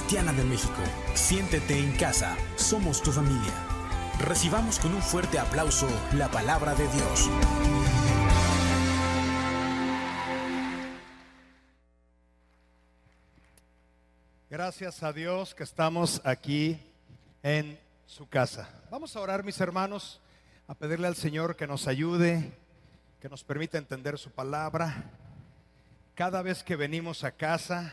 Cristiana de México. Siéntete en casa, somos tu familia. Recibamos con un fuerte aplauso la palabra de Dios. Gracias a Dios que estamos aquí en su casa. Vamos a orar, mis hermanos, a pedirle al Señor que nos ayude, que nos permita entender su palabra. Cada vez que venimos a casa,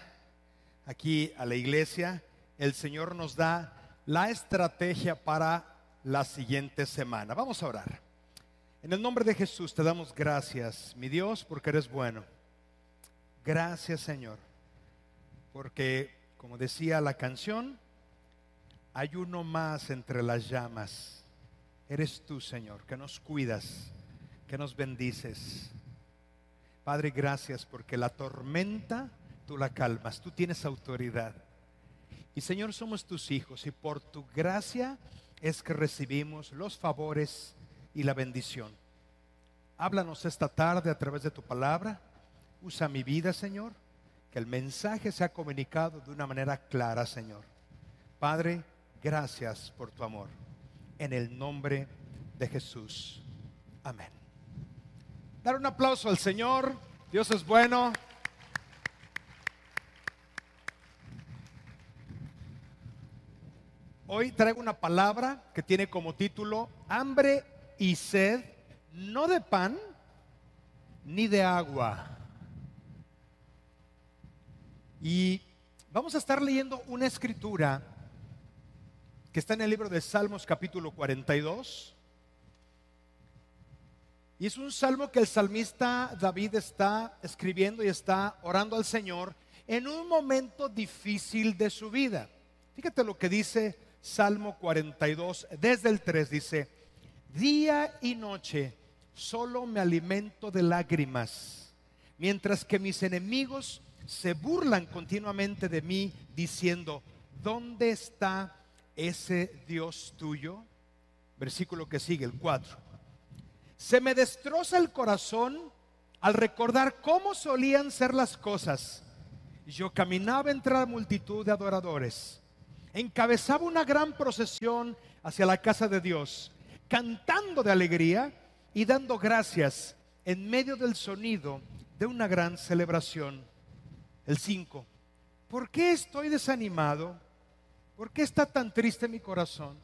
aquí a la iglesia, el Señor nos da la estrategia para la siguiente semana. Vamos a orar. En el nombre de Jesús te damos gracias, mi Dios, porque eres bueno. Gracias, Señor, porque, como decía la canción, hay uno más entre las llamas. Eres tú, Señor, que nos cuidas, que nos bendices. Padre, gracias porque la tormenta tú la calmas, tú tienes autoridad. Y Señor, somos tus hijos y por tu gracia es que recibimos los favores y la bendición. Háblanos esta tarde a través de tu palabra. Usa mi vida, Señor, que el mensaje sea comunicado de una manera clara, Señor. Padre, Gracias por tu amor. En el nombre de Jesús. Amén. Dar un aplauso al Señor. Dios es bueno. Hoy traigo una palabra que tiene como título hambre y sed, no de pan ni de agua. Y vamos a estar leyendo una escritura que está en el libro de Salmos capítulo 42. Y es un salmo que el salmista David está escribiendo y está orando al Señor en un momento difícil de su vida. Fíjate lo que dice Salmo 42, desde el 3 dice, día y noche solo me alimento de lágrimas, mientras que mis enemigos se burlan continuamente de mí diciendo, ¿dónde está ese Dios tuyo? Versículo que sigue, el 4. Se me destroza el corazón al recordar cómo solían ser las cosas. Yo caminaba entre la multitud de adoradores, encabezaba una gran procesión hacia la casa de Dios, cantando de alegría y dando gracias en medio del sonido de una gran celebración. El 5. ¿Por qué estoy desanimado? ¿Por qué está tan triste mi corazón?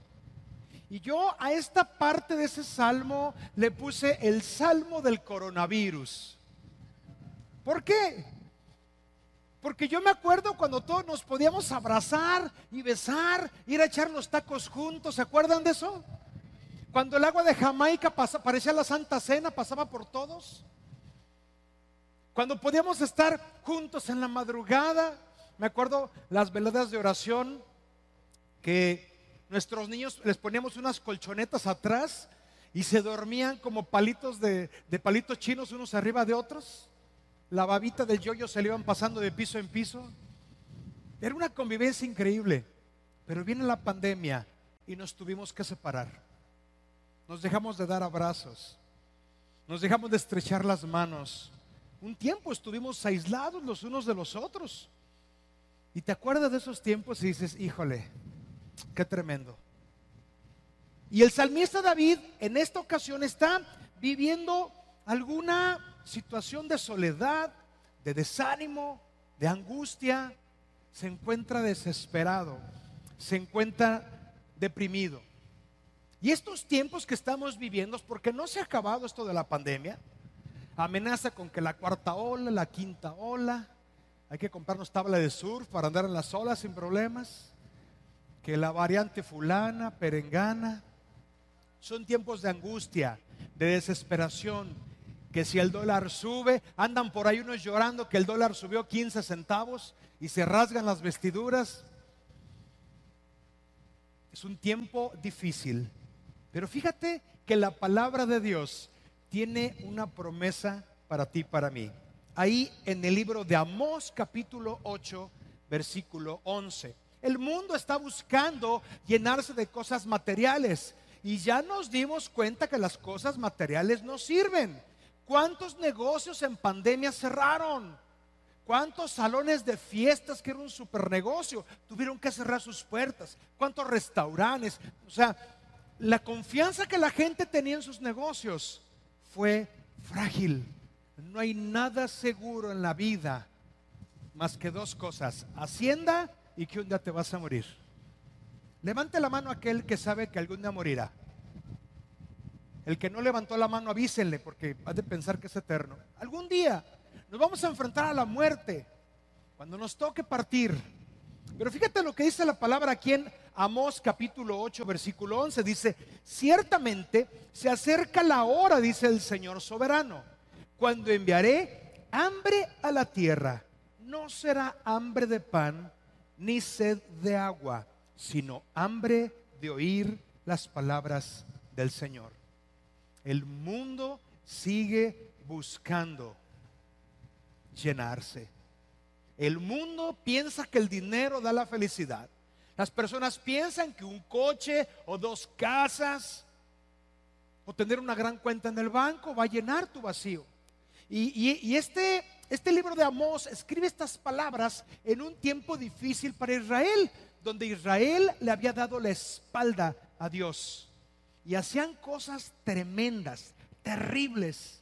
Y yo a esta parte de ese salmo le puse el salmo del coronavirus. ¿Por qué? Porque yo me acuerdo cuando todos nos podíamos abrazar y besar, ir a echar los tacos juntos, ¿se acuerdan de eso? Cuando el agua de Jamaica parecía la Santa Cena, pasaba por todos. Cuando podíamos estar juntos en la madrugada, me acuerdo las veladas de oración que nuestros niños les poníamos unas colchonetas atrás y se dormían como palitos de, palitos chinos unos arriba de otros. La babita del yoyo se le iban pasando de piso en piso. Era una convivencia increíble. Pero viene la pandemia y nos tuvimos que separar. Nos dejamos de dar abrazos. Nos dejamos de estrechar las manos. Un tiempo estuvimos aislados los unos de los otros. Y te acuerdas de esos tiempos y dices, híjole, Qué tremendo. Y el salmista David en esta ocasión está viviendo alguna situación de soledad, de desánimo, de angustia. Se encuentra desesperado, se encuentra deprimido. Y estos tiempos que estamos viviendo, porque no se ha acabado esto de la pandemia, amenaza con que la cuarta ola, la quinta ola, hay que comprarnos tabla de surf para andar en las olas sin problemas que la variante fulana, perengana, son tiempos de angustia, de desesperación, que si el dólar sube, andan por ahí unos llorando que el dólar subió 15 centavos y se rasgan las vestiduras. Es un tiempo difícil, pero fíjate que la palabra de Dios tiene una promesa para ti, para mí. Ahí en el libro de Amós capítulo 8, versículo 11. El mundo está buscando llenarse de cosas materiales y ya nos dimos cuenta que las cosas materiales no sirven. ¿Cuántos negocios en pandemia cerraron? ¿Cuántos salones de fiestas que era un super negocio tuvieron que cerrar sus puertas? ¿Cuántos restaurantes? O sea, la confianza que la gente tenía en sus negocios fue frágil. No hay nada seguro en la vida más que dos cosas, hacienda y que un día te vas a morir. Levante la mano aquel que sabe que algún día morirá. El que no levantó la mano, avísenle, porque ha de pensar que es eterno. Algún día nos vamos a enfrentar a la muerte, cuando nos toque partir. Pero fíjate lo que dice la palabra aquí en Amós capítulo 8, versículo 11. Dice, ciertamente se acerca la hora, dice el Señor soberano, cuando enviaré hambre a la tierra. No será hambre de pan ni sed de agua, sino hambre de oír las palabras del Señor. El mundo sigue buscando llenarse. El mundo piensa que el dinero da la felicidad. Las personas piensan que un coche o dos casas o tener una gran cuenta en el banco va a llenar tu vacío. Y, este, este libro de Amós escribe estas palabras en un tiempo difícil para Israel, donde Israel le había dado la espalda a Dios. Y hacían cosas tremendas, terribles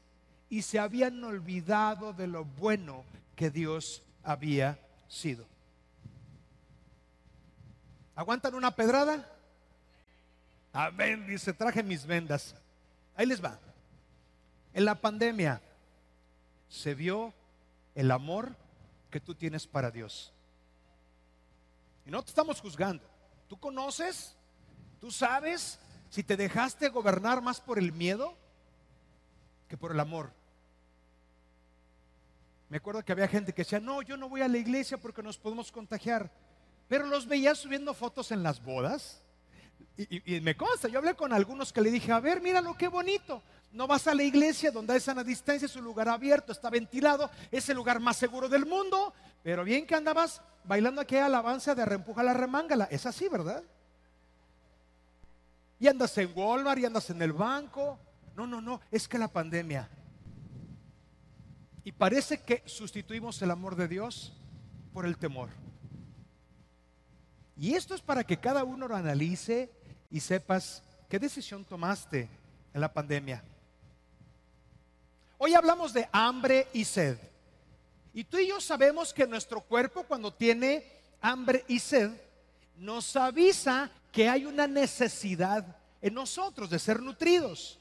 y se habían olvidado de lo bueno que Dios había sido. ¿Aguantan una pedrada? Amén, dice, traje mis vendas. Ahí les va. En la pandemia se vio el amor que tú tienes para Dios. Y no te estamos juzgando. Tú conoces, tú sabes si te dejaste gobernar más por el miedo que por el amor. Me acuerdo que había gente que decía, no, yo no voy a la iglesia porque nos podemos contagiar. Pero los veía subiendo fotos en las bodas. Y, me consta, yo hablé con algunos que le dije, a ver, míralo, qué bonito. No vas a la iglesia donde hay sana distancia, es un lugar abierto, está ventilado, es el lugar más seguro del mundo. Pero bien que andabas bailando aquella alabanza de reempuja la remángala. Es así, ¿verdad? Y andas en Walmart y andas en el banco. No, no, no, es que la pandemia y parece que sustituimos el amor de Dios por el temor. Y esto es para que cada uno lo analice y sepas qué decisión tomaste en la pandemia. Hoy hablamos de hambre y sed. Y tú y yo sabemos que nuestro cuerpo cuando tiene hambre y sed nos avisa que hay una necesidad en nosotros de ser nutridos.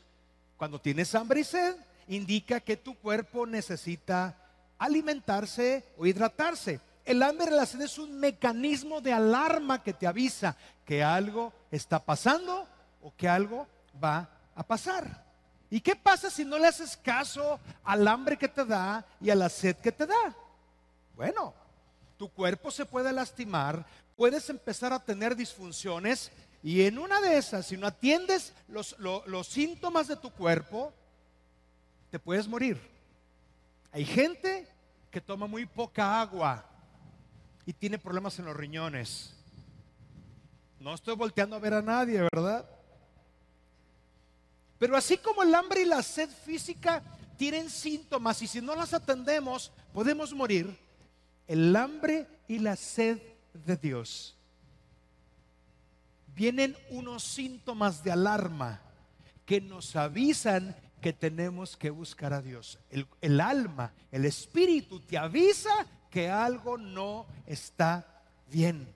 Cuando tienes hambre y sed, indica que tu cuerpo necesita alimentarse o hidratarse. El hambre la sed es un mecanismo de alarma que te avisa que algo está pasando o que algo va a pasar. ¿Y qué pasa si no le haces caso al hambre que te da y a la sed que te da? Bueno, tu cuerpo se puede lastimar, puedes empezar a tener disfunciones y en una de esas, si no atiendes los, síntomas de tu cuerpo, te puedes morir. Hay gente que toma muy poca agua y tiene problemas en los riñones. No estoy volteando a ver a nadie, ¿verdad? Pero así como el hambre y la sed física tienen síntomas y si no las atendemos podemos morir, el hambre y la sed de Dios vienen unos síntomas de alarma que nos avisan que tenemos que buscar a Dios. El, alma, el espíritu te avisa que algo no está bien.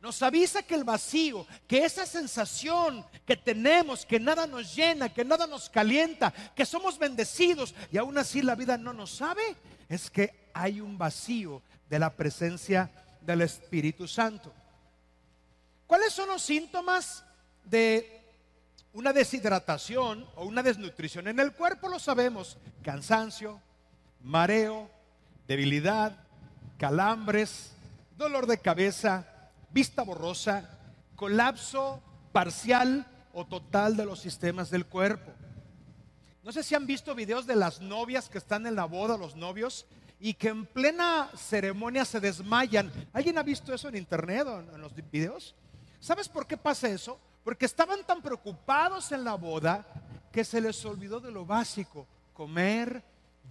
Nos avisa que el vacío, que esa sensación que tenemos, que nada nos llena, que nada nos calienta, que somos bendecidos y aún así la vida no nos sabe, es que hay un vacío de la presencia del Espíritu Santo. ¿Cuáles son los síntomas de una deshidratación o una desnutrición en el cuerpo, lo sabemos, cansancio, mareo, debilidad, calambres, dolor de cabeza, vista borrosa, colapso parcial o total de los sistemas del cuerpo. No sé si han visto videos de las novias que están en la boda, los novios, y que en plena ceremonia se desmayan. ¿Alguien ha visto eso en internet o en los videos? ¿Sabes por qué pasa eso? Porque estaban tan preocupados en la boda que se les olvidó de lo básico, comer,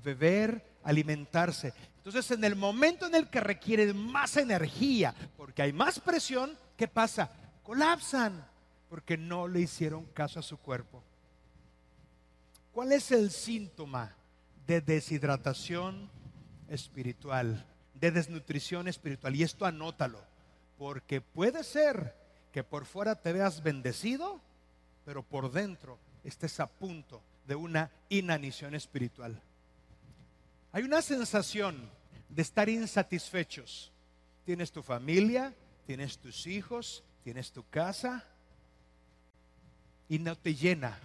beber, alimentarse. Entonces, en el momento en el que requieren más energía, porque hay más presión, ¿qué pasa? Colapsan, porque no le hicieron caso a su cuerpo. ¿Cuál es el síntoma de deshidratación espiritual, de desnutrición espiritual? Y esto anótalo, porque puede ser que por fuera te veas bendecido, pero por dentro estés a punto de una inanición espiritual. Hay una sensación de estar insatisfechos. Tienes tu familia, tienes tus hijos, tienes tu casa y no te llena.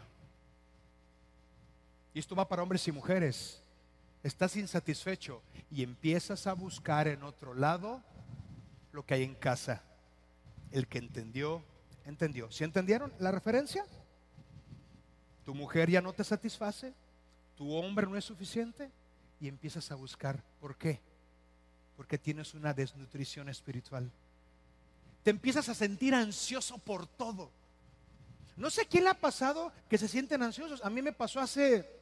Y esto va para hombres y mujeres. Estás insatisfecho y empiezas a buscar en otro lado lo que hay en casa. El que entendió, entendió. ¿Sí entendieron la referencia? Tu mujer ya no te satisface, tu hombre no es suficiente y empiezas a buscar. ¿Por qué? Porque tienes una desnutrición espiritual. Te empiezas a sentir ansioso por todo. No sé quién le ha pasado que se sienten ansiosos. A mí me pasó hace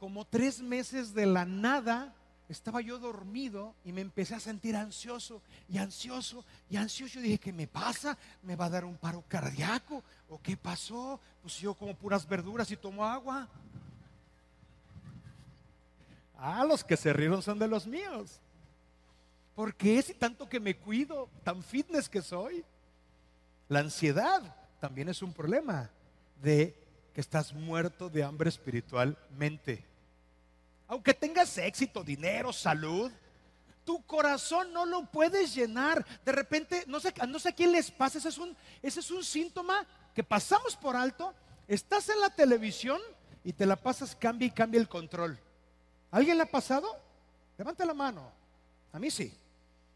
como tres meses de la nada estaba yo dormido y me empecé a sentir ansioso y ansioso y ansioso. Yo dije, ¿qué me pasa? ¿Me va a dar un paro cardíaco? ¿O qué pasó? Pues yo como puras verduras y tomo agua. Ah, los que se rieron son de los míos. ¿Por qué si tanto que me cuido, tan fitness que soy? La ansiedad también es un problema de que estás muerto de hambre espiritualmente. Aunque tengas éxito, dinero, salud, tu corazón no lo puedes llenar. De repente, no sé, no sé a quién les pasa, ese es, un, ese es un síntoma que pasamos por alto. Estás en la televisión y te la pasas, cambia y cambia el control. ¿Alguien le ha pasado? Levanta la mano. A mí sí.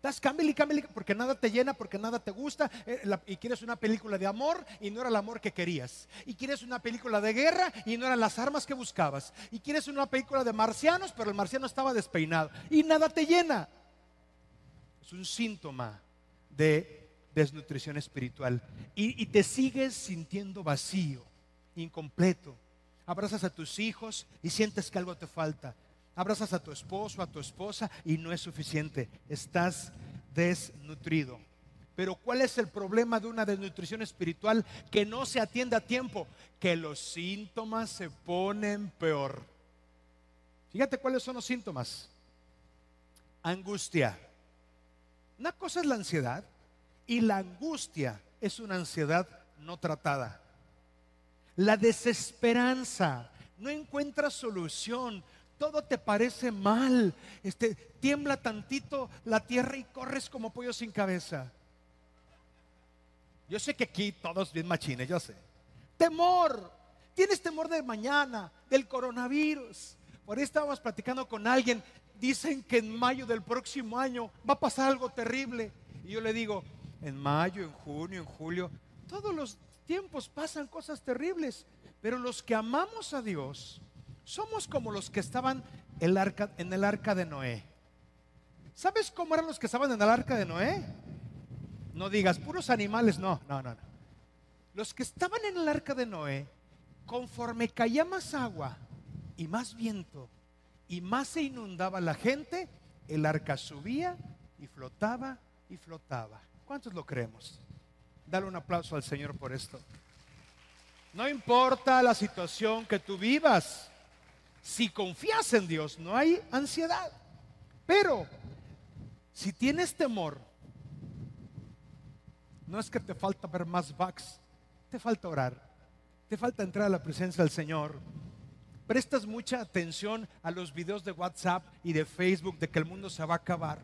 Das cámbiale y porque nada te llena, porque nada te gusta. Eh, y quieres una película de amor y no era el amor que querías. Y quieres una película de guerra y no eran las armas que buscabas. Y quieres una película de marcianos, pero el marciano estaba despeinado. Y nada te llena. Es un síntoma de desnutrición espiritual. Y te sigues sintiendo vacío, incompleto. Abrazas a tus hijos y sientes que algo te falta abrazas a tu esposo, a tu esposa y no es suficiente. Estás desnutrido. Pero ¿cuál es el problema de una desnutrición espiritual que no se atiende a tiempo? Que los síntomas se ponen peor. Fíjate cuáles son los síntomas. Angustia. Una cosa es la ansiedad y la angustia es una ansiedad no tratada. La desesperanza. No encuentra solución, todo te parece mal. Este, tiembla tantito la tierra y corres como pollo sin cabeza. Yo sé que aquí todos bien machines, yo sé. Temor. Tienes temor de mañana, del coronavirus. Por ahí estábamos platicando con alguien. Dicen que en mayo del próximo año va a pasar algo terrible. Y yo le digo, en mayo, en junio, en julio, todos los tiempos pasan cosas terribles. Pero los que amamos a Dios, somos como los que estaban en el arca de Noé. ¿Sabes cómo eran los que estaban en el arca de Noé? No digas, puros animales, no, no, no, no. Los que estaban en el arca de Noé, conforme caía más agua y más viento y más se inundaba la gente, el arca subía y flotaba y flotaba. ¿Cuántos lo creemos? Dale un aplauso al Señor por esto. No importa la situación que tú vivas, si confías en Dios, no hay ansiedad. Pero si tienes temor, no es que te falta ver más bugs, te falta orar, te falta entrar a la presencia del Señor. Prestas mucha atención a los videos de WhatsApp y de Facebook de que el mundo se va a acabar.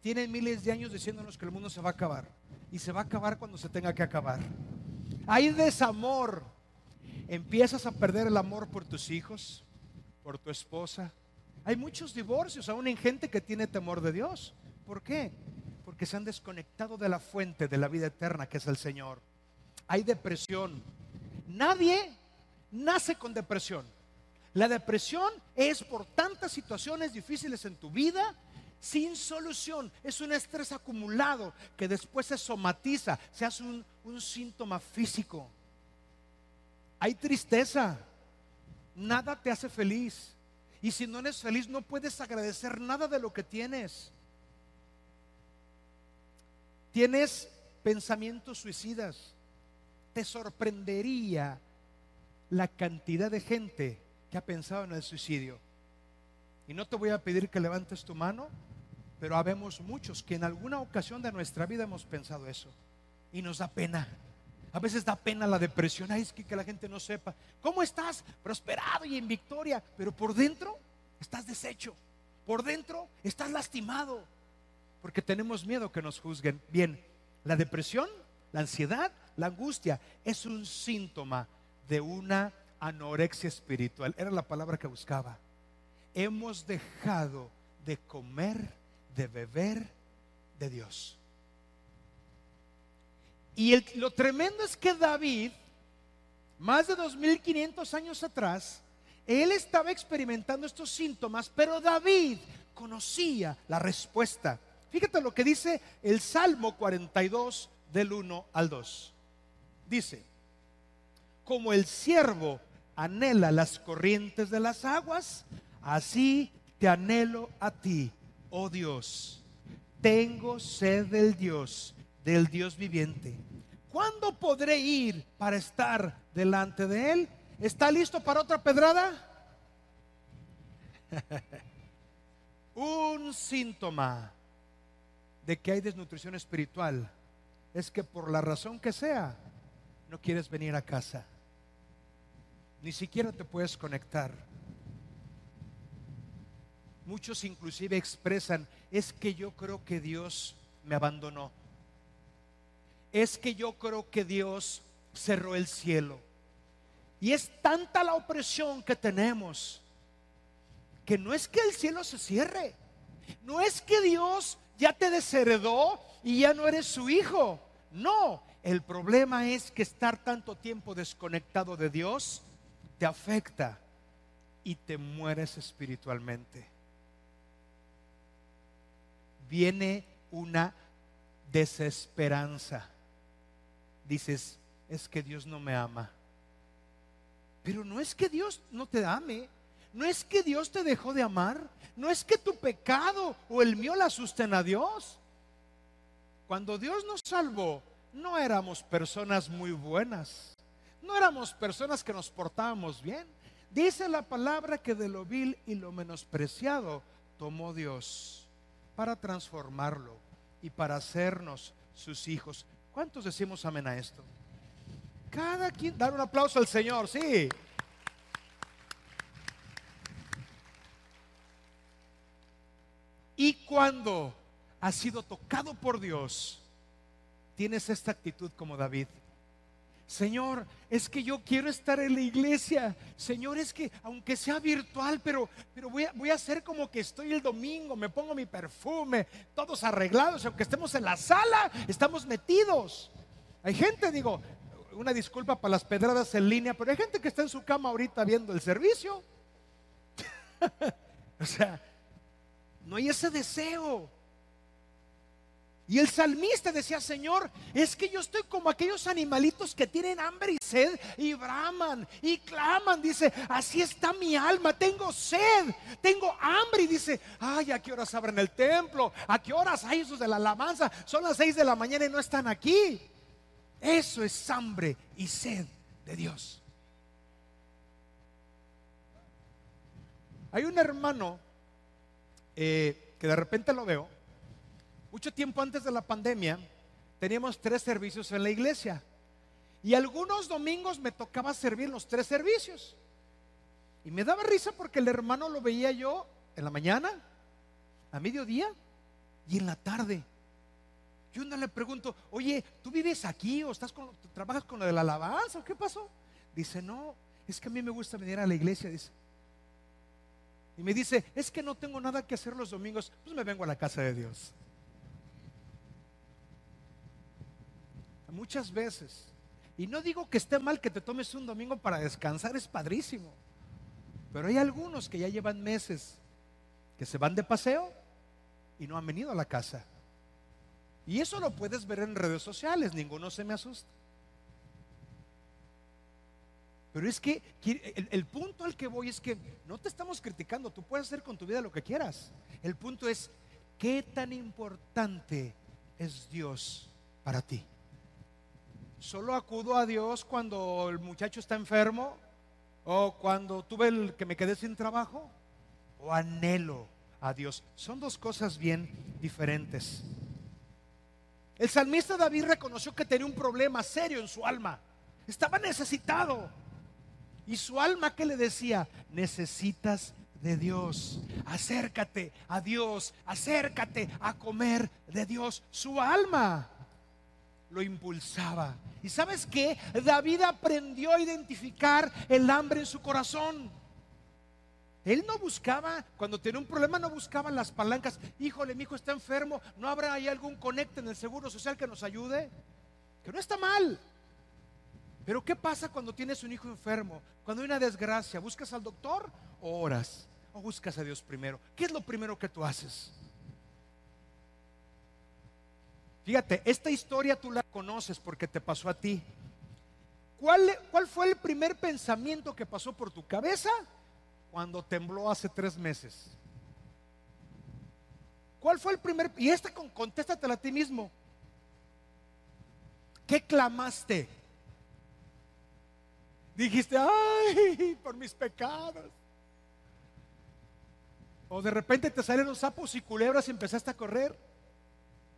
Tienen miles de años diciéndonos que el mundo se va a acabar y se va a acabar cuando se tenga que acabar. Hay desamor. Empiezas a perder el amor por tus hijos, por tu esposa. Hay muchos divorcios, aún en gente que tiene temor de Dios. ¿Por qué? Porque se han desconectado de la fuente de la vida eterna que es el Señor. Hay depresión. Nadie nace con depresión. La depresión es por tantas situaciones difíciles en tu vida sin solución. Es un estrés acumulado que después se somatiza, se hace un, un síntoma físico. Hay tristeza nada te hace feliz. Y si no eres feliz, no puedes agradecer nada de lo que tienes. Tienes pensamientos suicidas. Te sorprendería la cantidad de gente que ha pensado en el suicidio. Y no te voy a pedir que levantes tu mano, pero habemos muchos que en alguna ocasión de nuestra vida hemos pensado eso. Y nos da pena. A veces da pena la depresión. Ay, es que, que la gente no sepa. ¿Cómo estás? Prosperado y en victoria. Pero por dentro estás deshecho. Por dentro estás lastimado. Porque tenemos miedo que nos juzguen. Bien, la depresión, la ansiedad, la angustia es un síntoma de una anorexia espiritual. Era la palabra que buscaba. Hemos dejado de comer, de beber de Dios. Y lo tremendo es que David, más de 2500 años atrás, él estaba experimentando estos síntomas, pero David conocía la respuesta. Fíjate lo que dice el Salmo 42 del 1 al 2. Dice, como el siervo anhela las corrientes de las aguas, así te anhelo a ti, oh Dios. Tengo sed del Dios, del Dios viviente. ¿Cuándo podré ir para estar delante de Él? ¿Está listo para otra pedrada? Un síntoma de que hay desnutrición espiritual es que por la razón que sea, no quieres venir a casa. Ni siquiera te puedes conectar. Muchos inclusive expresan, es que yo creo que Dios me abandonó. Es que yo creo que Dios cerró el cielo. Y es tanta la opresión que tenemos que no es que el cielo se cierre. No es que Dios ya te desheredó y ya no eres su hijo. No, el problema es que estar tanto tiempo desconectado de Dios te afecta y te mueres espiritualmente. Viene una desesperanza. Dices, es que Dios no me ama. Pero no es que Dios no te ame. No es que Dios te dejó de amar. No es que tu pecado o el mío la asusten a Dios. Cuando Dios nos salvó, no éramos personas muy buenas. No éramos personas que nos portábamos bien. Dice la palabra que de lo vil y lo menospreciado tomó Dios para transformarlo y para hacernos sus hijos. ¿Cuántos decimos amén a esto? Cada quien, dar un aplauso al Señor, sí. Y cuando has sido tocado por Dios, tienes esta actitud como David. Señor, es que yo quiero estar en la iglesia. Señor, es que aunque sea virtual, pero, pero voy, a, voy a hacer como que estoy el domingo, me pongo mi perfume, todos arreglados, aunque estemos en la sala, estamos metidos. Hay gente, digo, una disculpa para las pedradas en línea, pero hay gente que está en su cama ahorita viendo el servicio. o sea, no hay ese deseo. Y el salmista decía, Señor, es que yo estoy como aquellos animalitos que tienen hambre y sed y braman y claman. Dice, así está mi alma, tengo sed, tengo hambre. Y dice, ay, ¿a qué horas abren el templo? ¿A qué horas hay esos de la alabanza? Son las seis de la mañana y no están aquí. Eso es hambre y sed de Dios. Hay un hermano eh, que de repente lo veo mucho tiempo antes de la pandemia, teníamos tres servicios en la iglesia. Y algunos domingos me tocaba servir los tres servicios. Y me daba risa porque el hermano lo veía yo en la mañana, a mediodía y en la tarde. Yo no le pregunto, oye, ¿tú vives aquí o estás con, trabajas con lo de la alabanza? ¿Qué pasó? Dice, no, es que a mí me gusta venir a la iglesia. Dice, y me dice, es que no tengo nada que hacer los domingos, pues me vengo a la casa de Dios. Muchas veces. Y no digo que esté mal que te tomes un domingo para descansar, es padrísimo. Pero hay algunos que ya llevan meses que se van de paseo y no han venido a la casa. Y eso lo puedes ver en redes sociales, ninguno se me asusta. Pero es que el, el, punto al que voy es que no te estamos criticando, tú puedes hacer con tu vida lo que quieras. El punto es, ¿qué tan importante es Dios para ti? ¿Solo acudo a Dios cuando el muchacho está enfermo? ¿O cuando tuve el que me quedé sin trabajo? ¿O anhelo a Dios? Son dos cosas bien diferentes. El salmista David reconoció que tenía un problema serio en su alma. Estaba necesitado. Y su alma que le decía, necesitas de Dios. Acércate a Dios, acércate a comer de Dios. Su alma lo impulsaba. ¿Y sabes qué? David aprendió a identificar el hambre en su corazón. Él no buscaba, cuando tenía un problema, no buscaba las palancas. Híjole, mi hijo está enfermo, ¿no habrá ahí algún conecte en el seguro social que nos ayude? Que no está mal. Pero ¿qué pasa cuando tienes un hijo enfermo? Cuando hay una desgracia, ¿buscas al doctor o oras? ¿O buscas a Dios primero? ¿Qué es lo primero que tú haces? Fíjate, esta historia tú la conoces porque te pasó a ti. ¿Cuál, ¿Cuál, fue el primer pensamiento que pasó por tu cabeza cuando tembló hace tres meses? ¿Cuál fue el primer? Y esta contéstatela a ti mismo. ¿Qué clamaste? Dijiste, ay, por mis pecados. O de repente te salieron sapos y culebras y empezaste a correr.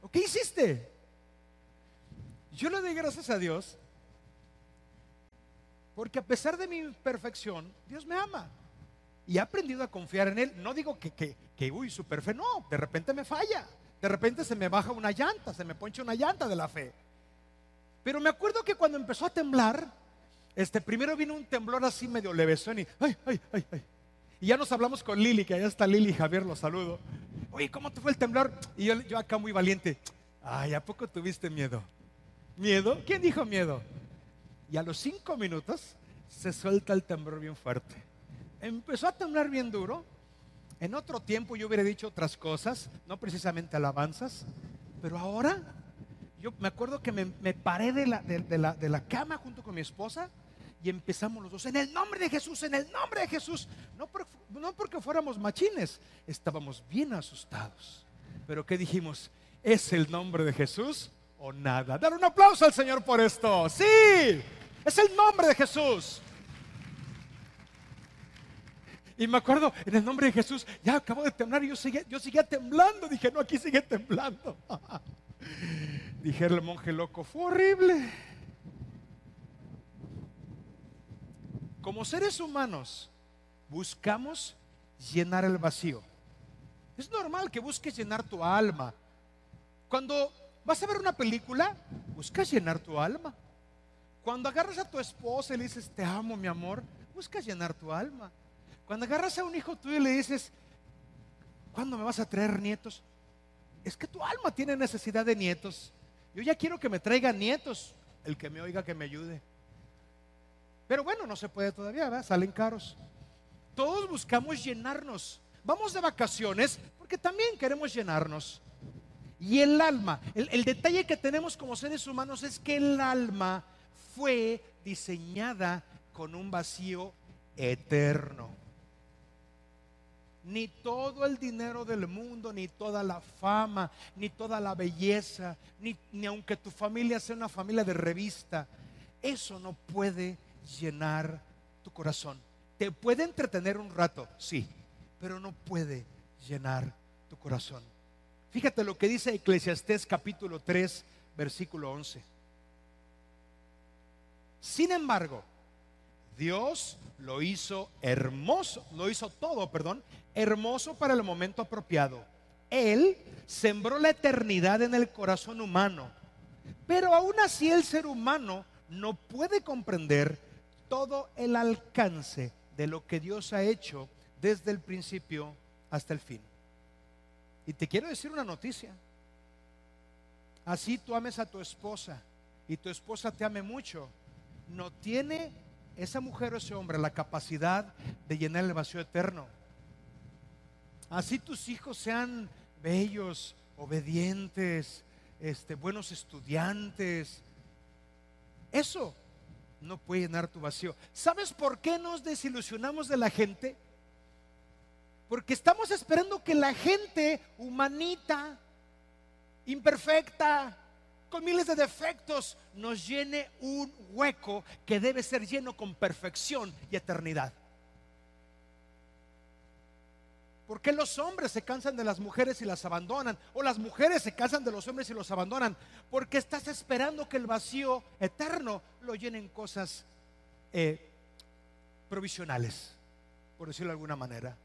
¿O qué hiciste? Yo le doy gracias a Dios porque a pesar de mi imperfección, Dios me ama. Y he aprendido a confiar en Él. No digo que, que, que uy, super fe. No, de repente me falla. De repente se me baja una llanta, se me poncha una llanta de la fe. Pero me acuerdo que cuando empezó a temblar, este, primero vino un temblor así medio levesón y, ay, ay, ay, ay. Y ya nos hablamos con Lili, que allá está Lili, Javier, lo saludo. Oye, ¿cómo te fue el temblor? Y yo, yo acá muy valiente. Ay, ¿a poco tuviste miedo? ¿Miedo? ¿Quién dijo miedo? Y a los cinco minutos se suelta el temblor bien fuerte. Empezó a temblar bien duro. En otro tiempo yo hubiera dicho otras cosas, no precisamente alabanzas, pero ahora yo me acuerdo que me, paré de la, de, la, de la cama junto con mi esposa y empezamos los dos, en el nombre de Jesús, en el nombre de Jesús. No, no porque fuéramos machines, estábamos bien asustados. Pero ¿qué dijimos? ¿Es el nombre de Jesús o nada? Dar un aplauso al Señor por esto. Sí, es el nombre de Jesús. Y me acuerdo, en el nombre de Jesús, ya acabo de temblar y yo seguía, yo seguía temblando. Dije, no, aquí sigue temblando. Dije el monje loco, fue horrible. Como seres humanos, buscamos llenar el vacío. Es normal que busques llenar tu alma. Cuando vas a ver una película, buscas llenar tu alma. Cuando agarras a tu esposa y le dices, te amo, mi amor, buscas llenar tu alma. Cuando agarras a un hijo tuyo y le dices, ¿cuándo me vas a traer nietos? Es que tu alma tiene necesidad de nietos. Yo ya quiero que me traigan nietos. El que me oiga, que me ayude. Pero bueno, no se puede todavía, ¿verdad? Salen caros. Todos buscamos llenarnos. Vamos de vacaciones porque también queremos llenarnos. Y el alma, el, detalle que tenemos como seres humanos es que el alma fue diseñada con un vacío eterno ni todo el dinero del mundo, ni toda la fama, ni toda la belleza, ni, aunque tu familia sea una familia de revista, eso no puede llenar tu corazón. Te puede entretener un rato, sí, pero no puede llenar tu corazón. Fíjate lo que dice Eclesiastés capítulo 3, versículo 11. Sin embargo, Dios lo hizo hermoso, lo hizo todo, perdón, hermoso para el momento apropiado. Él sembró la eternidad en el corazón humano, pero aún así el ser humano no puede comprender todo el alcance de lo que Dios ha hecho desde el principio hasta el fin. Y te quiero decir una noticia. Así tú ames a tu esposa y tu esposa te ame mucho, no tiene esa mujer o ese hombre la capacidad de llenar el vacío eterno. Así tus hijos sean bellos, obedientes, este, buenos estudiantes. Eso no puede llenar tu vacío. ¿Sabes por qué nos desilusionamos de la gente? Porque estamos esperando que la gente humanita, imperfecta, con miles de defectos, nos llene un hueco que debe ser lleno con perfección y eternidad. ¿Por qué los hombres se cansan de las mujeres y las abandonan? O las mujeres se cansan de los hombres y los abandonan. Porque estás esperando que el vacío eterno lo llenen cosas eh, provisionales, por decirlo de alguna manera.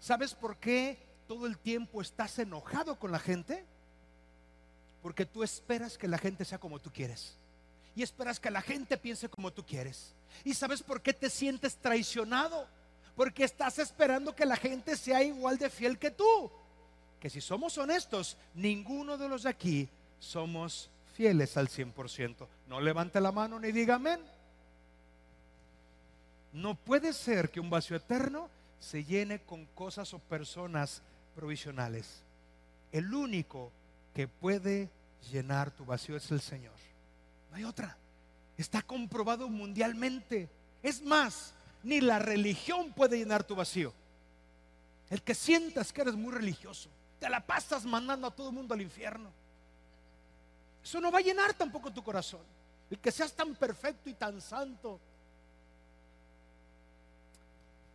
¿Sabes por qué todo el tiempo estás enojado con la gente? Porque tú esperas que la gente sea como tú quieres. Y esperas que la gente piense como tú quieres. ¿Y sabes por qué te sientes traicionado? Porque estás esperando que la gente sea igual de fiel que tú. Que si somos honestos, ninguno de los de aquí somos fieles al 100%. No levante la mano ni diga amén. No puede ser que un vacío eterno se llene con cosas o personas provisionales. El único que puede llenar tu vacío es el Señor. No hay otra. Está comprobado mundialmente. Es más, ni la religión puede llenar tu vacío. El que sientas que eres muy religioso, te la pasas mandando a todo el mundo al infierno. Eso no va a llenar tampoco tu corazón. El que seas tan perfecto y tan santo.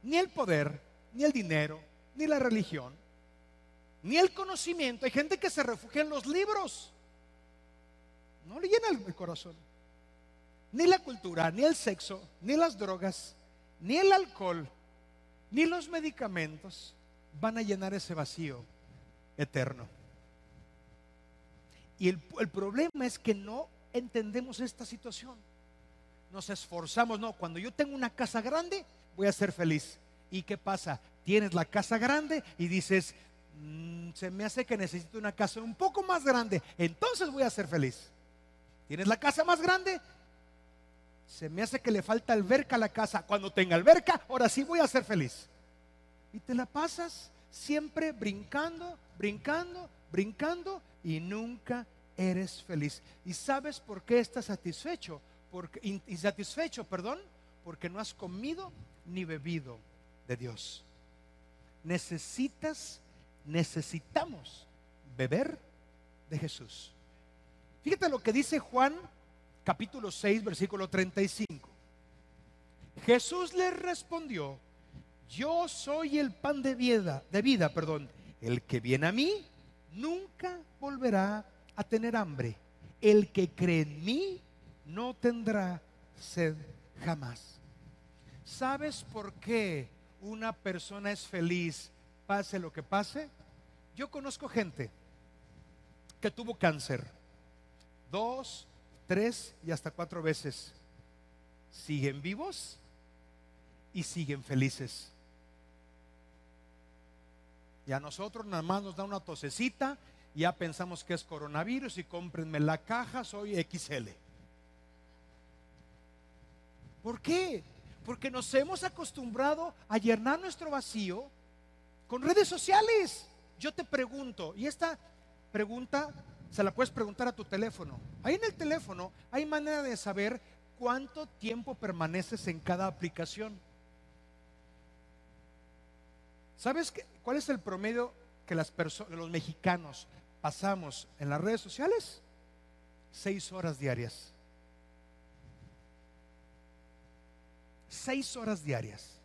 Ni el poder, ni el dinero, ni la religión, ni el conocimiento. Hay gente que se refugia en los libros. No le llena el corazón. Ni la cultura, ni el sexo, ni las drogas, ni el alcohol, ni los medicamentos van a llenar ese vacío eterno. Y el, problema es que no entendemos esta situación. Nos esforzamos, no, cuando yo tengo una casa grande, voy a ser feliz. ¿Y qué pasa? Tienes la casa grande y dices, mm, se me hace que necesito una casa un poco más grande, entonces voy a ser feliz. Tienes la casa más grande, se me hace que le falta alberca a la casa. Cuando tenga alberca, ahora sí voy a ser feliz. Y te la pasas siempre brincando, brincando, brincando y nunca eres feliz. ¿Y sabes por qué estás satisfecho? Porque, insatisfecho, perdón, porque no has comido ni bebido de Dios. Necesitas, necesitamos beber de Jesús. Fíjate lo que dice Juan capítulo 6, versículo 35. Jesús le respondió, yo soy el pan de vida, de vida, perdón. El que viene a mí nunca volverá a tener hambre. El que cree en mí no tendrá sed jamás. ¿Sabes por qué una persona es feliz pase lo que pase? Yo conozco gente que tuvo cáncer. Dos, tres y hasta cuatro veces, siguen vivos y siguen felices. Y a nosotros nada más nos da una tosecita, ya pensamos que es coronavirus y cómprenme la caja, soy XL. ¿Por qué? Porque nos hemos acostumbrado a llenar nuestro vacío con redes sociales. Yo te pregunto, y esta pregunta se la puedes preguntar a tu teléfono. Ahí en el teléfono hay manera de saber cuánto tiempo permaneces en cada aplicación. ¿Sabes cuál es el promedio que las los mexicanos pasamos en las redes sociales? Seis horas diarias. Seis horas diarias.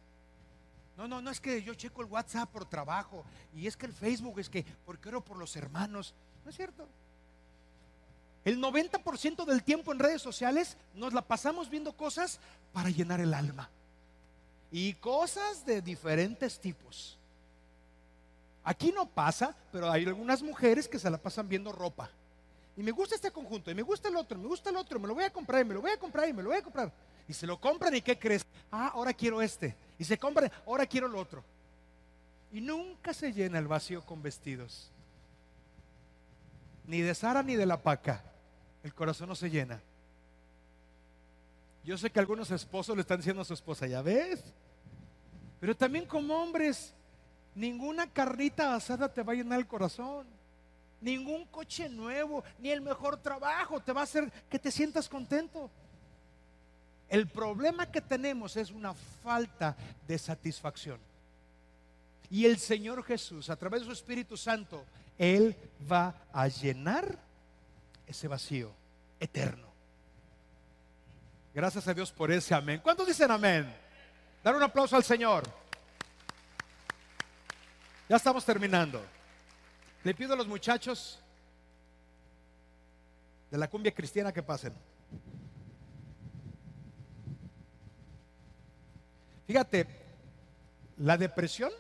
No, no, no es que yo checo el WhatsApp por trabajo y es que el Facebook es que porque oro por los hermanos. No es cierto. El 90% del tiempo en redes sociales nos la pasamos viendo cosas para llenar el alma. Y cosas de diferentes tipos. Aquí no pasa, pero hay algunas mujeres que se la pasan viendo ropa. Y me gusta este conjunto, y me gusta el otro, me gusta el otro, me lo voy a comprar, y me lo voy a comprar, y me lo voy a comprar. Y se lo compran, ¿y qué crees? Ah, ahora quiero este. Y se compran, ahora quiero el otro. Y nunca se llena el vacío con vestidos. Ni de Sara ni de la paca el corazón no se llena. Yo sé que algunos esposos le están diciendo a su esposa, ya ves, pero también como hombres, ninguna carnita asada te va a llenar el corazón. Ningún coche nuevo, ni el mejor trabajo te va a hacer que te sientas contento. El problema que tenemos es una falta de satisfacción. Y el Señor Jesús, a través de su Espíritu Santo, Él va a llenar ese vacío eterno. Gracias a Dios por ese amén. ¿Cuántos dicen amén? Dar un aplauso al Señor. Ya estamos terminando. Le pido a los muchachos de la cumbia cristiana que pasen. Fíjate, la depresión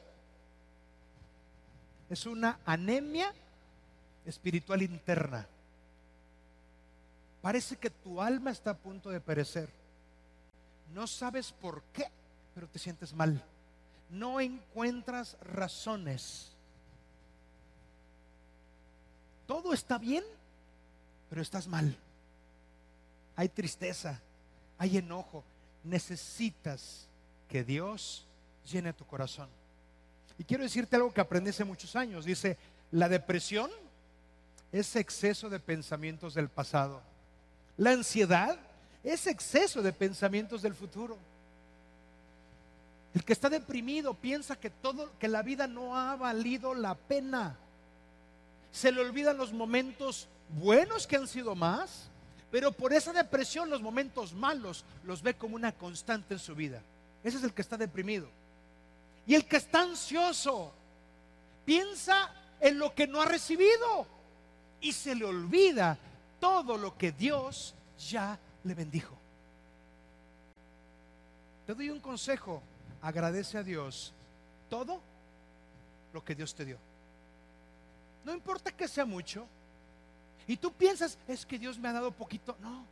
es una anemia espiritual interna. Parece que tu alma está a punto de perecer. No sabes por qué, pero te sientes mal. No encuentras razones. Todo está bien, pero estás mal. Hay tristeza, hay enojo. Necesitas que Dios llene tu corazón. Y quiero decirte algo que aprendí hace muchos años. Dice, la depresión es exceso de pensamientos del pasado. La ansiedad es exceso de pensamientos del futuro. El que está deprimido piensa que todo que la vida no ha valido la pena. Se le olvidan los momentos buenos que han sido más, pero por esa depresión los momentos malos los ve como una constante en su vida. Ese es el que está deprimido. Y el que está ansioso piensa en lo que no ha recibido y se le olvida todo lo que Dios ya le bendijo. Te doy un consejo, agradece a Dios todo lo que Dios te dio. No importa que sea mucho. Y tú piensas, es que Dios me ha dado poquito. No,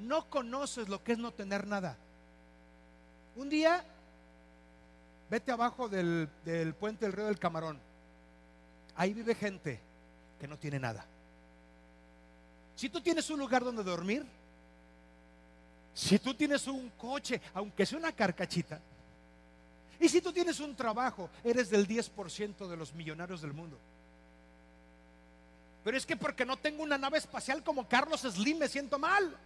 no conoces lo que es no tener nada. Un día Vete abajo del, puente del río del Camarón. Ahí vive gente que no tiene nada. Si tú tienes un lugar donde dormir, si tú tienes un coche, aunque sea una carcachita, y si tú tienes un trabajo, eres del 10% de los millonarios del mundo. Pero es que porque no tengo una nave espacial como Carlos Slim me siento mal.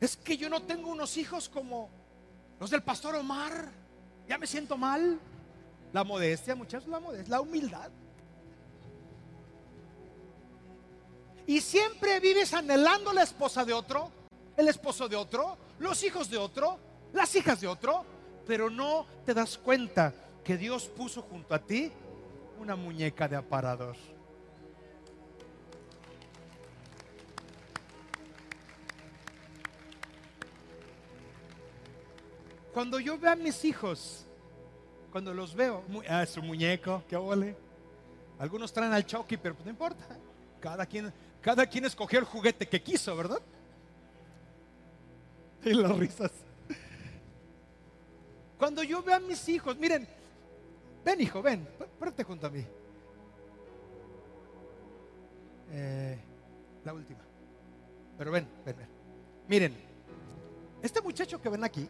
Es que yo no tengo unos hijos como los del pastor Omar, ya me siento mal. La modestia, muchachos, la modestia, la humildad. Y siempre vives anhelando la esposa de otro, el esposo de otro, los hijos de otro, las hijas de otro, pero no te das cuenta que Dios puso junto a ti una muñeca de aparador. Cuando yo veo a mis hijos, cuando los veo, ah, su muñeco, qué ole. Algunos traen al Chucky, pero no importa. Cada quien, cada quien escogió el juguete que quiso, ¿verdad? Y las risas. Cuando yo veo a mis hijos, miren, ven hijo, ven, párate junto a mí. Eh, la última. Pero ven, ven, ven. Miren, este muchacho que ven aquí,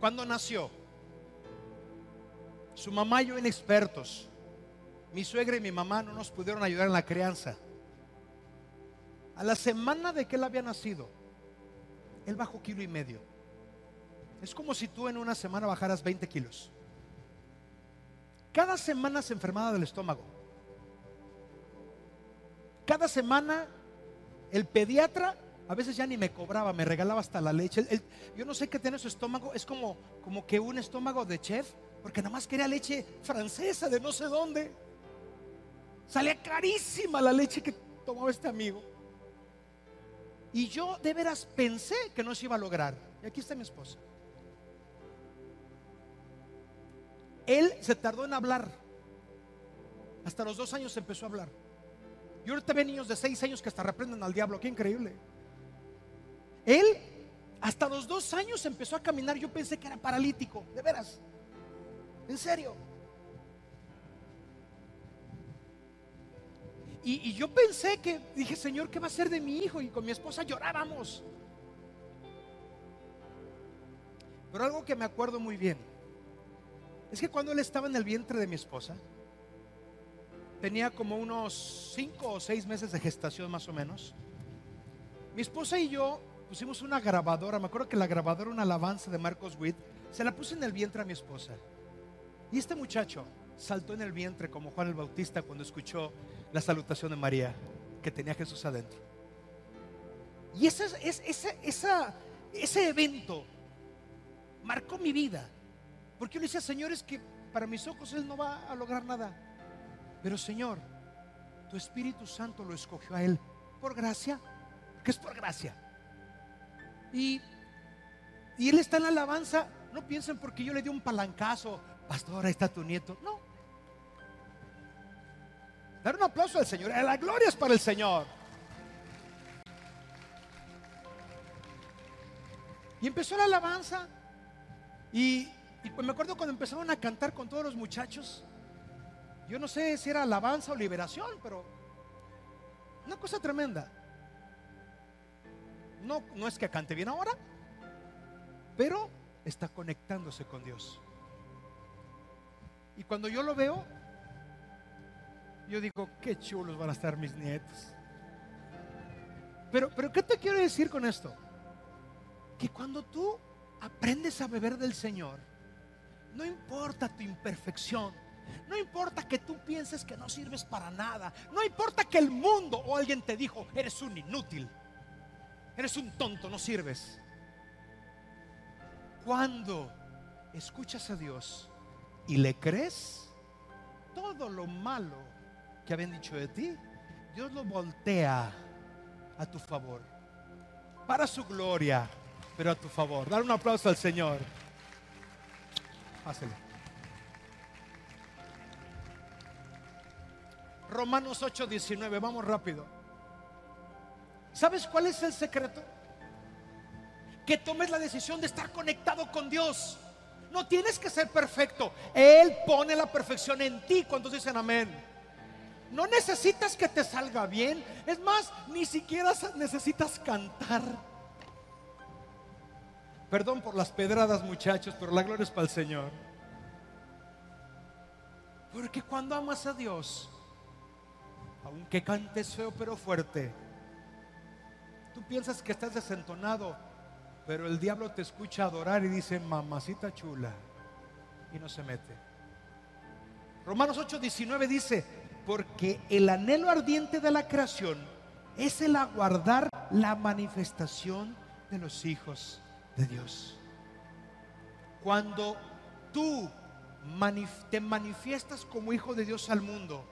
cuando nació, su mamá y yo inexpertos, mi suegra y mi mamá no nos pudieron ayudar en la crianza. A la semana de que él había nacido, él bajó kilo y medio. Es como si tú en una semana bajaras 20 kilos. Cada semana se enfermaba del estómago. Cada semana el pediatra a veces ya ni me cobraba, me regalaba hasta la leche. yo no sé qué tiene su estómago, es como, como que un estómago de chef, porque nada más quería leche francesa de no sé dónde. Salía carísima la leche que tomaba este amigo. Y yo de veras pensé que no se iba a lograr. Y aquí está mi esposa. Él se tardó en hablar. Hasta los dos años empezó a hablar. Y ahorita ve niños de seis años que hasta reprenden al diablo. Qué increíble. Él hasta los dos años empezó a caminar. Yo pensé que era paralítico, de veras. En serio. Y, yo pensé que, dije, Señor, ¿qué va a ser de mi hijo? Y con mi esposa llorábamos. Pero algo que me acuerdo muy bien es que cuando él estaba en el vientre de mi esposa, tenía como unos cinco o seis meses de gestación más o menos. Mi esposa y yo pusimos una grabadora, me acuerdo que la grabadora, una alabanza de Marcos Witt, se la puse en el vientre a mi esposa. Y este muchacho saltó en el vientre como Juan el Bautista cuando escuchó la salutación de María, que tenía Jesús adentro. Y ese, ese, ese evento marcó mi vida. Porque yo le decía, Señor, es que para mis ojos Él no va a lograr nada. Pero Señor, tu Espíritu Santo lo escogió a Él por gracia, que es por gracia. Y, y Él está en la alabanza. No piensen porque yo le di un palancazo, pastor, ahí está tu nieto. No. Dar un aplauso al Señor. La gloria es para el Señor. Y empezó la alabanza. Y, pues me acuerdo cuando empezaron a cantar con todos los muchachos. Yo no sé si era alabanza o liberación, pero una cosa tremenda. No, no es que cante bien ahora, pero está conectándose con Dios. Y cuando yo lo veo, yo digo, qué chulos van a estar mis nietos. Pero, pero ¿qué te quiero decir con esto? Que cuando tú aprendes a beber del Señor, no importa tu imperfección, no importa que tú pienses que no sirves para nada, no importa que el mundo o alguien te dijo, eres un inútil, eres un tonto, no sirves. Cuando escuchas a Dios y le crees, todo lo malo que habían dicho de ti, Dios lo voltea a tu favor, para su gloria pero a tu favor. Dar un aplauso al Señor. Pásale. Romanos 8, 19, vamos rápido. ¿Sabes cuál es el secreto? Que tomes la decisión de estar conectado con Dios. No tienes que ser perfecto. Él pone la perfección en ti cuando dicen amén. No necesitas que te salga bien. Es más, ni siquiera necesitas cantar. Perdón por las pedradas, muchachos, pero la gloria es para el Señor. Porque cuando amas a Dios, aunque cantes feo pero fuerte, tú piensas que estás desentonado, pero el diablo te escucha adorar y dice, mamacita chula, y no se mete. Romanos 8:19 dice, porque el anhelo ardiente de la creación es el aguardar la manifestación de los hijos de Dios. Cuando tú te manifiestas como hijo de Dios al mundo,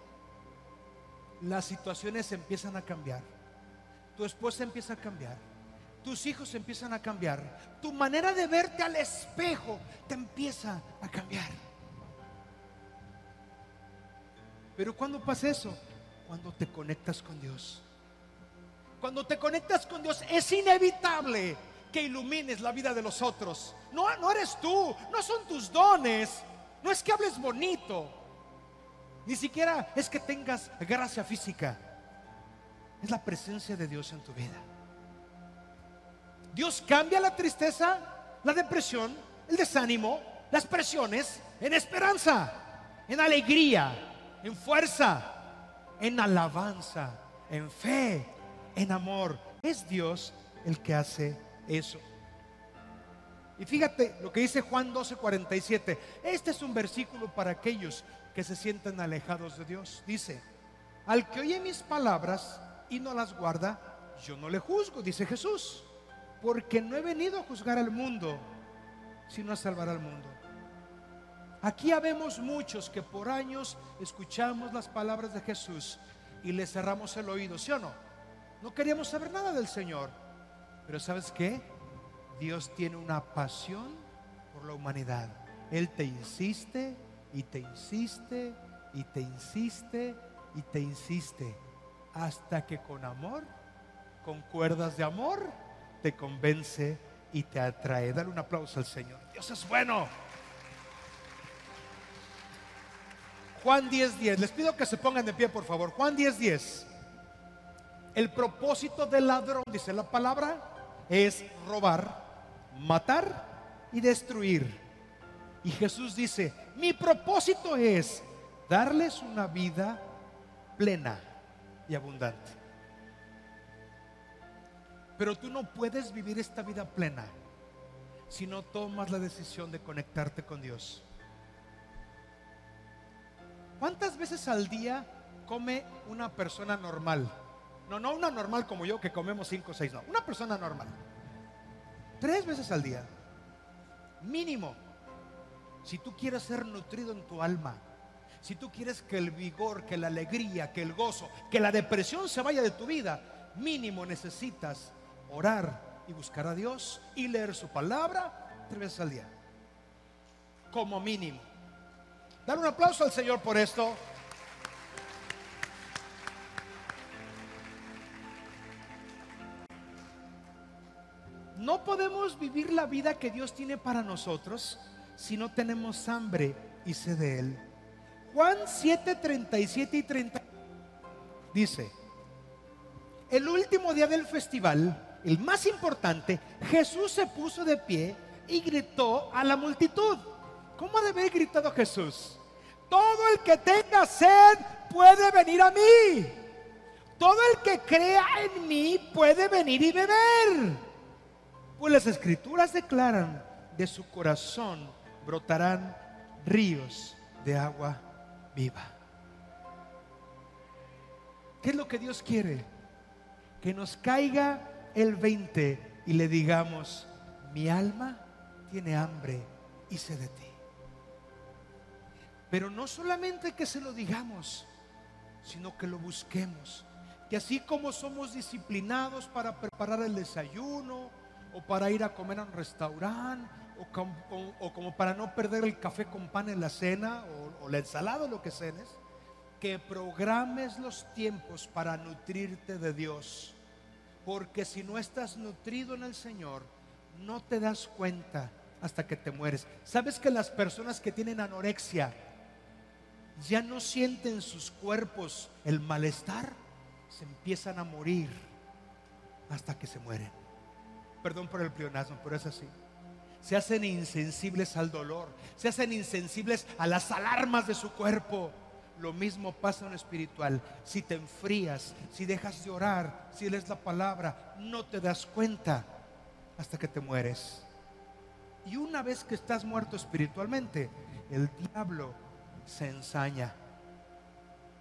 las situaciones empiezan a cambiar. Tu esposa empieza a cambiar. Tus hijos empiezan a cambiar. Tu manera de verte al espejo te empieza a cambiar. Pero cuando pasa eso? Cuando te conectas con Dios. Cuando te conectas con Dios es inevitable que ilumines la vida de los otros. No, no eres tú, no son tus dones, no es que hables bonito, ni siquiera es que tengas gracia física. Es la presencia de Dios en tu vida. Dios cambia la tristeza, la depresión, el desánimo, las presiones en esperanza, en alegría, en fuerza, en alabanza, en fe, en amor. Es Dios el que hace eso. Y fíjate lo que dice Juan 12:47. Este es un versículo para aquellos que se sienten alejados de Dios. Dice, al que oye mis palabras y no las guarda, yo no le juzgo, dice Jesús, porque no he venido a juzgar al mundo, sino a salvar al mundo. Aquí habemos muchos que por años escuchamos las palabras de Jesús y le cerramos el oído, ¿sí o no? No queríamos saber nada del Señor. Pero ¿sabes qué? Dios tiene una pasión por la humanidad. Él te insiste y te insiste y te insiste y te insiste hasta que con amor, con cuerdas de amor, te convence y te atrae. Dale un aplauso al Señor. Dios es bueno. Juan 10:10. 10. Les pido que se pongan de pie, por favor. Juan 10:10. 10. El propósito del ladrón, dice la palabra, es robar, matar y destruir. Y Jesús dice, mi propósito es darles una vida plena y abundante. Pero tú no puedes vivir esta vida plena si no tomas la decisión de conectarte con Dios. ¿Cuántas veces al día come una persona normal? No, no una normal como yo que comemos cinco o seis, no, una persona normal. Tres veces al día. Mínimo. Si tú quieres ser nutrido en tu alma, si tú quieres que el vigor, que la alegría, que el gozo, que la depresión se vaya de tu vida, mínimo necesitas orar y buscar a Dios y leer su palabra tres veces al día. Como mínimo. Dar un aplauso al Señor por esto. No podemos vivir la vida que Dios tiene para nosotros si no tenemos hambre y sed de Él. Juan 7, 37 y 30 dice, el último día del festival, el más importante, Jesús se puso de pie y gritó a la multitud. ¿Cómo debe haber gritado Jesús? Todo el que tenga sed puede venir a mí. Todo el que crea en mí puede venir y beber. Pues las escrituras declaran, de su corazón brotarán ríos de agua viva. ¿Qué es lo que Dios quiere? Que nos caiga el 20 y le digamos, mi alma tiene hambre y sed de ti. Pero no solamente que se lo digamos, sino que lo busquemos. Que así como somos disciplinados para preparar el desayuno, o para ir a comer a un restaurante, o, como para no perder el café con pan en la cena, o, la ensalada, o lo que cenes, que programes los tiempos para nutrirte de Dios. Porque si no estás nutrido en el Señor, no te das cuenta hasta que te mueres. ¿Sabes que las personas que tienen anorexia ya no sienten sus cuerpos el malestar? Se empiezan a morir hasta que se mueren. Perdón por el pleonasmo, pero es así. Se hacen insensibles al dolor, se hacen insensibles a las alarmas de su cuerpo. Lo mismo pasa en lo espiritual. Si te enfrías, si dejas de orar, si lees la palabra, no te das cuenta hasta que te mueres. Y una vez que estás muerto espiritualmente, el diablo se ensaña.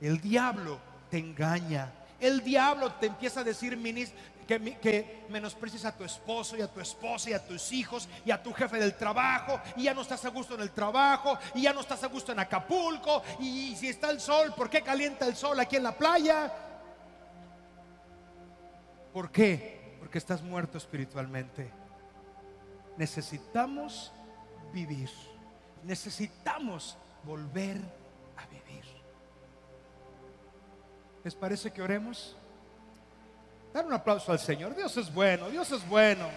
El diablo te engaña. El diablo te empieza a decir, que, que menosprecies a tu esposo y a tu esposa y a tus hijos y a tu jefe del trabajo y ya no estás a gusto en el trabajo y ya no estás a gusto en Acapulco y, si está el sol, ¿por qué calienta el sol aquí en la playa? ¿Por qué? Porque estás muerto espiritualmente. Necesitamos vivir. Necesitamos volver a vivir. ¿Les parece que oremos? Dar un aplauso al Señor. Dios es bueno, Dios es bueno.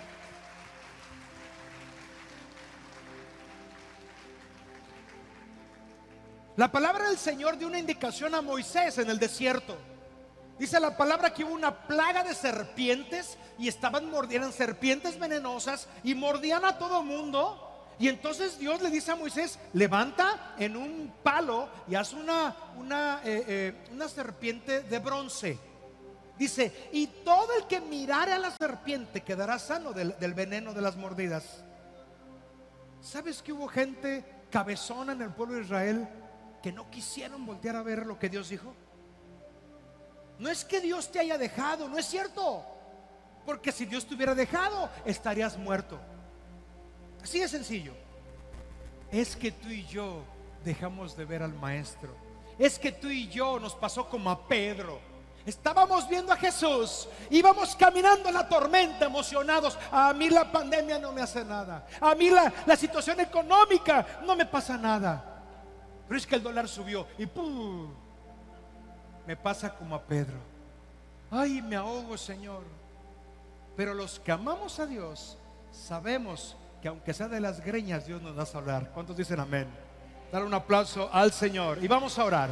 La palabra del Señor dio una indicación a Moisés en el desierto. Dice la palabra que hubo una plaga de serpientes y estaban mordiendo serpientes venenosas y mordían a todo mundo. Y entonces Dios le dice a Moisés, levanta en un palo y haz una, una, eh, eh, una serpiente de bronce Dice, y todo el que mirare a la serpiente quedará sano del, veneno de las mordidas. ¿Sabes que hubo gente cabezona en el pueblo de Israel que no quisieron voltear a ver lo que Dios dijo? No es que Dios te haya dejado, no es cierto. Porque si Dios te hubiera dejado, estarías muerto. Así de sencillo. Es que tú y yo dejamos de ver al maestro. Es que tú y yo nos pasó como a Pedro Estábamos viendo a Jesús, íbamos caminando en la tormenta emocionados. A mí la pandemia no me hace nada. A mí la, la situación económica no me pasa nada. Pero es que el dólar subió y ¡pum! Me pasa como a Pedro. Ay, me ahogo, Señor. Pero los que amamos a Dios, sabemos que aunque sea de las greñas, Dios nos va a hablar. ¿Cuántos dicen amén? Dar un aplauso al Señor y vamos a orar.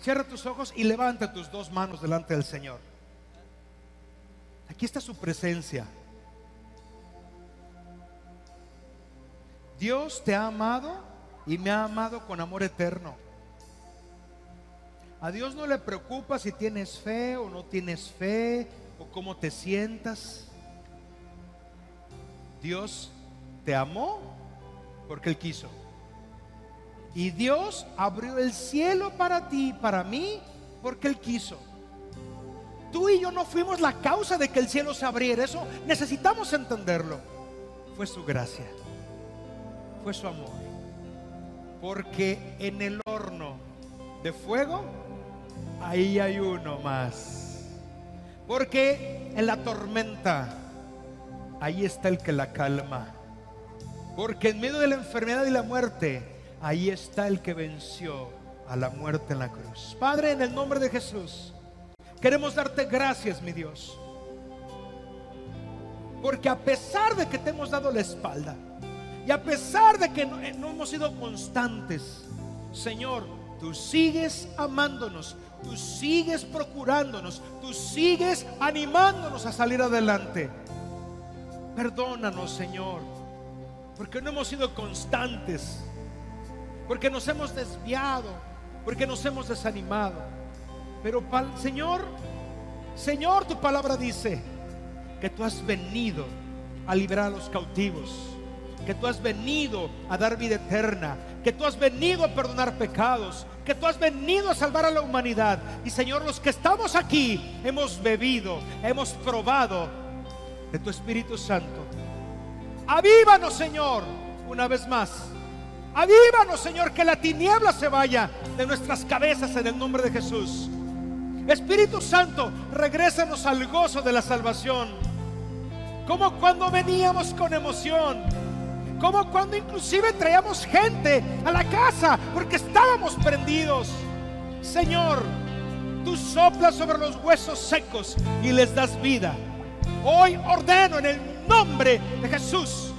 Cierra tus ojos y levanta tus dos manos delante del Señor. Aquí está su presencia. Dios te ha amado y me ha amado con amor eterno. A Dios no le preocupa si tienes fe o no tienes fe o cómo te sientas. Dios te amó porque Él quiso. Y Dios abrió el cielo para ti y para mí porque Él quiso. Tú y yo no fuimos la causa de que el cielo se abriera. Eso necesitamos entenderlo. Fue su gracia. Fue su amor. Porque en el horno de fuego, ahí hay uno más. Porque en la tormenta, ahí está el que la calma. Porque en medio de la enfermedad y la muerte, ahí está el que venció a la muerte en la cruz. Padre, en el nombre de Jesús, queremos darte gracias, mi Dios. Porque a pesar de que te hemos dado la espalda y a pesar de que no, no hemos sido constantes, Señor, tú sigues amándonos, tú sigues procurándonos, tú sigues animándonos a salir adelante. Perdónanos, Señor, porque no hemos sido constantes porque nos hemos desviado, porque nos hemos desanimado. Pero Señor, Señor, tu palabra dice que tú has venido a liberar a los cautivos, que tú has venido a dar vida eterna, que tú has venido a perdonar pecados, que tú has venido a salvar a la humanidad. Y Señor, los que estamos aquí hemos bebido, hemos probado de tu Espíritu Santo. Avívanos, Señor, una vez más Avívanos, Señor, que la tiniebla se vaya de nuestras cabezas en el nombre de Jesús. Espíritu Santo, regrésanos al gozo de la salvación. Como cuando veníamos con emoción. Como cuando inclusive traíamos gente a la casa porque estábamos prendidos. Señor, tú soplas sobre los huesos secos y les das vida. Hoy ordeno en el nombre de Jesús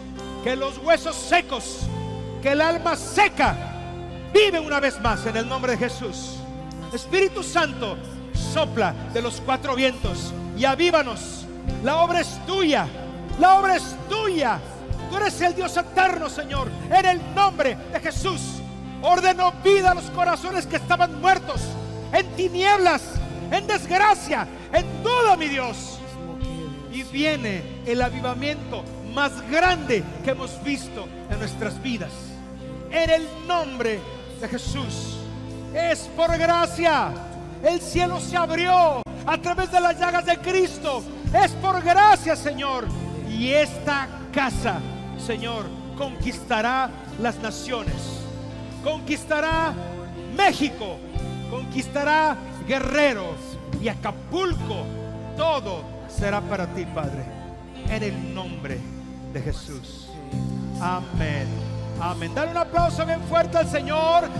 que los huesos secos que el alma seca vive una vez más en el nombre de Jesús. Espíritu Santo, sopla de los cuatro vientos y avívanos. La obra es tuya, la obra es tuya. Tú eres el Dios eterno, Señor, en el nombre de Jesús. Ordenó vida a los corazones que estaban muertos, en tinieblas, en desgracia, en duda, mi Dios. Y viene el avivamiento más grande que hemos visto en nuestras vidas en el nombre de Jesús. Es por gracia. El cielo se abrió a través de las llagas de Cristo. Es por gracia, Señor. Y esta casa, Señor, conquistará las naciones. Conquistará México. Conquistará Guerreros y Acapulco. Todo será para ti, Padre. En el nombre de Jesús. Amén. Amén. Dale un aplauso bien fuerte al Señor.